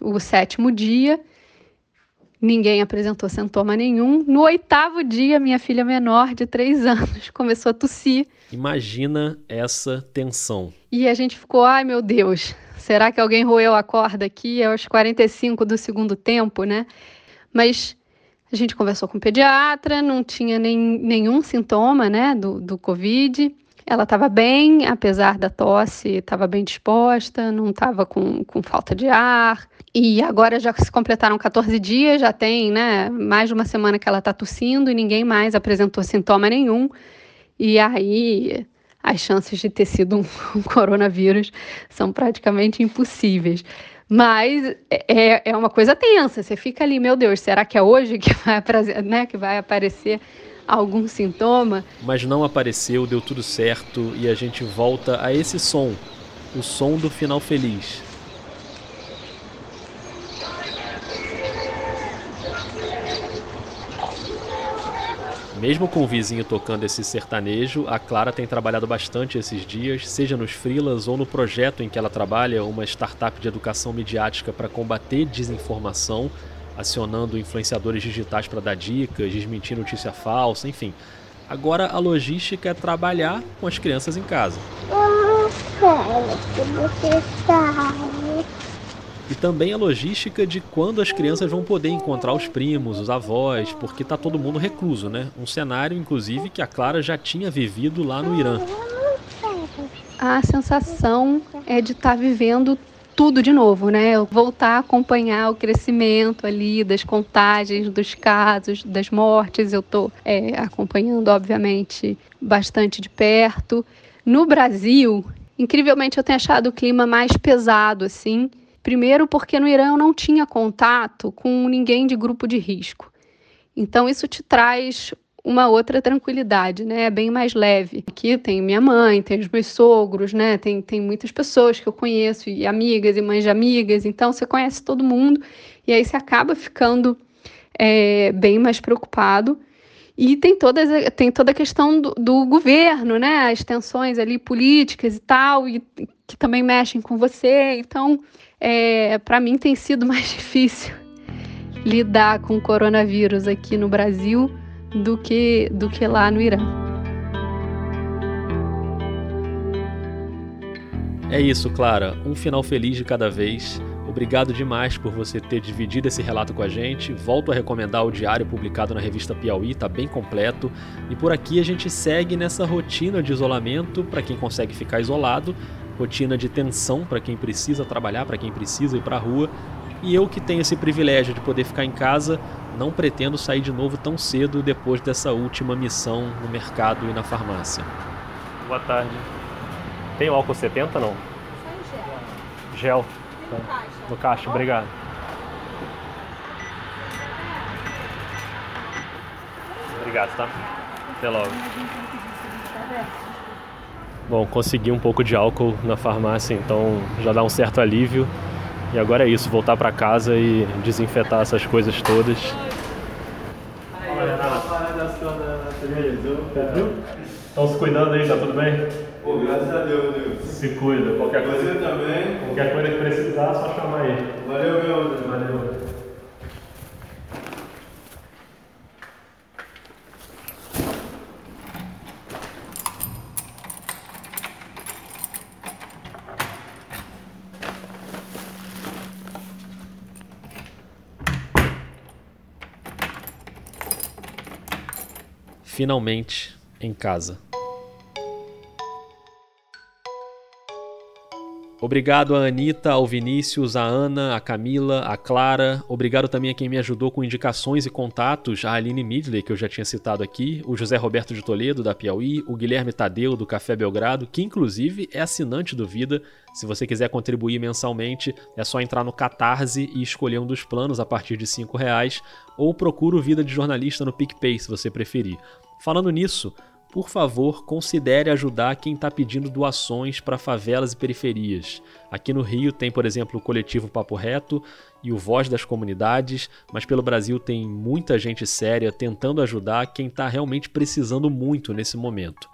Speaker 27: o sétimo dia, ninguém apresentou sintoma nenhum. No oitavo dia, minha filha menor, de três *laughs* anos, começou a tossir.
Speaker 2: Imagina essa tensão.
Speaker 27: E a gente ficou, ai meu Deus, será que alguém roeu a corda aqui aos 45 do segundo tempo, né? Mas a gente conversou com o pediatra, não tinha nem, nenhum sintoma, né, do, do Covid. Ela estava bem, apesar da tosse, estava bem disposta, não estava com, com falta de ar. E agora já se completaram 14 dias, já tem né, mais de uma semana que ela está tossindo e ninguém mais apresentou sintoma nenhum. E aí as chances de ter sido um, *laughs* um coronavírus são praticamente impossíveis. Mas é, é uma coisa tensa, você fica ali, meu Deus, será que é hoje que vai, né, que vai aparecer algum sintoma.
Speaker 2: Mas não apareceu, deu tudo certo e a gente volta a esse som, o som do final feliz. Mesmo com o vizinho tocando esse sertanejo, a Clara tem trabalhado bastante esses dias, seja nos freelas ou no projeto em que ela trabalha, uma startup de educação midiática para combater desinformação acionando influenciadores digitais para dar dicas, desmentir notícia falsa, enfim. Agora a logística é trabalhar com as crianças em casa. E também a logística de quando as crianças vão poder encontrar os primos, os avós, porque tá todo mundo recluso, né? Um cenário, inclusive, que a Clara já tinha vivido lá no Irã.
Speaker 27: A sensação é de estar tá vivendo tudo de novo, né? Voltar a acompanhar o crescimento ali das contagens, dos casos, das mortes. Eu estou é, acompanhando, obviamente, bastante de perto. No Brasil, incrivelmente, eu tenho achado o clima mais pesado, assim. Primeiro, porque no Irã eu não tinha contato com ninguém de grupo de risco. Então, isso te traz uma outra tranquilidade, né? É bem mais leve. Aqui tem minha mãe, tem os meus sogros, né? Tem, tem muitas pessoas que eu conheço, e amigas e mães de amigas, então você conhece todo mundo, e aí você acaba ficando é, bem mais preocupado. E tem, todas, tem toda a questão do, do, governo, né? As tensões ali políticas e tal, e que também mexem com você. Então, é, para mim tem sido *laughs* mais difícil lidar com o coronavírus aqui no Brasil do que, do que lá no Irã.
Speaker 2: É isso, Clara. Um final feliz de cada vez. Obrigado demais por você ter dividido esse relato com a gente. Volto a recomendar o diário publicado na revista Piauí, está bem completo. E por aqui a gente segue nessa rotina de isolamento para quem consegue ficar isolado, rotina de tensão para quem precisa trabalhar, para quem precisa ir para a rua. E eu que tenho esse privilégio de poder ficar em casa, não pretendo sair de novo tão cedo depois dessa última missão no mercado e na farmácia.
Speaker 10: Boa tarde. Tem o álcool 70 não? Só gel. Gel. Tá. No caixa, obrigado. Obrigado, tá? Até logo. Bom, consegui um pouco de álcool na farmácia, então já dá um certo alívio. E agora é isso, voltar para casa e desinfetar essas coisas todas. Estão se cuidando aí, tá tudo bem?
Speaker 33: Pô, graças a Deus, Deus.
Speaker 10: Se cuida. Qualquer
Speaker 33: Você
Speaker 10: coisa,
Speaker 33: também.
Speaker 10: qualquer coisa que precisar, só chamar aí.
Speaker 33: Valeu, meu Deus.
Speaker 10: Valeu.
Speaker 2: Finalmente em casa. Obrigado a Anitta, ao Vinícius, a Ana, a Camila, a Clara. Obrigado também a quem me ajudou com indicações e contatos, a Aline Midley, que eu já tinha citado aqui, o José Roberto de Toledo, da Piauí, o Guilherme Tadeu, do Café Belgrado, que inclusive é assinante do Vida. Se você quiser contribuir mensalmente, é só entrar no Catarse e escolher um dos planos a partir de R$ reais, ou procura o Vida de Jornalista no PicPay, se você preferir. Falando nisso, por favor, considere ajudar quem está pedindo doações para favelas e periferias. Aqui no Rio tem, por exemplo, o coletivo Papo Reto e o Voz das Comunidades, mas pelo Brasil tem muita gente séria tentando ajudar quem está realmente precisando muito nesse momento.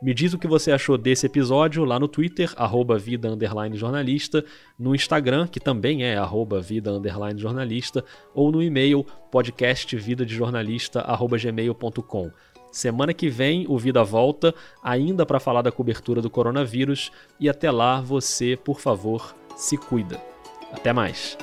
Speaker 2: Me diz o que você achou desse episódio lá no Twitter, arroba vida jornalista, no Instagram, que também é arroba vida jornalista, ou no e-mail podcastvidadejornalista.gmail.com. Semana que vem o Vida volta, ainda para falar da cobertura do coronavírus, e até lá você, por favor, se cuida. Até mais.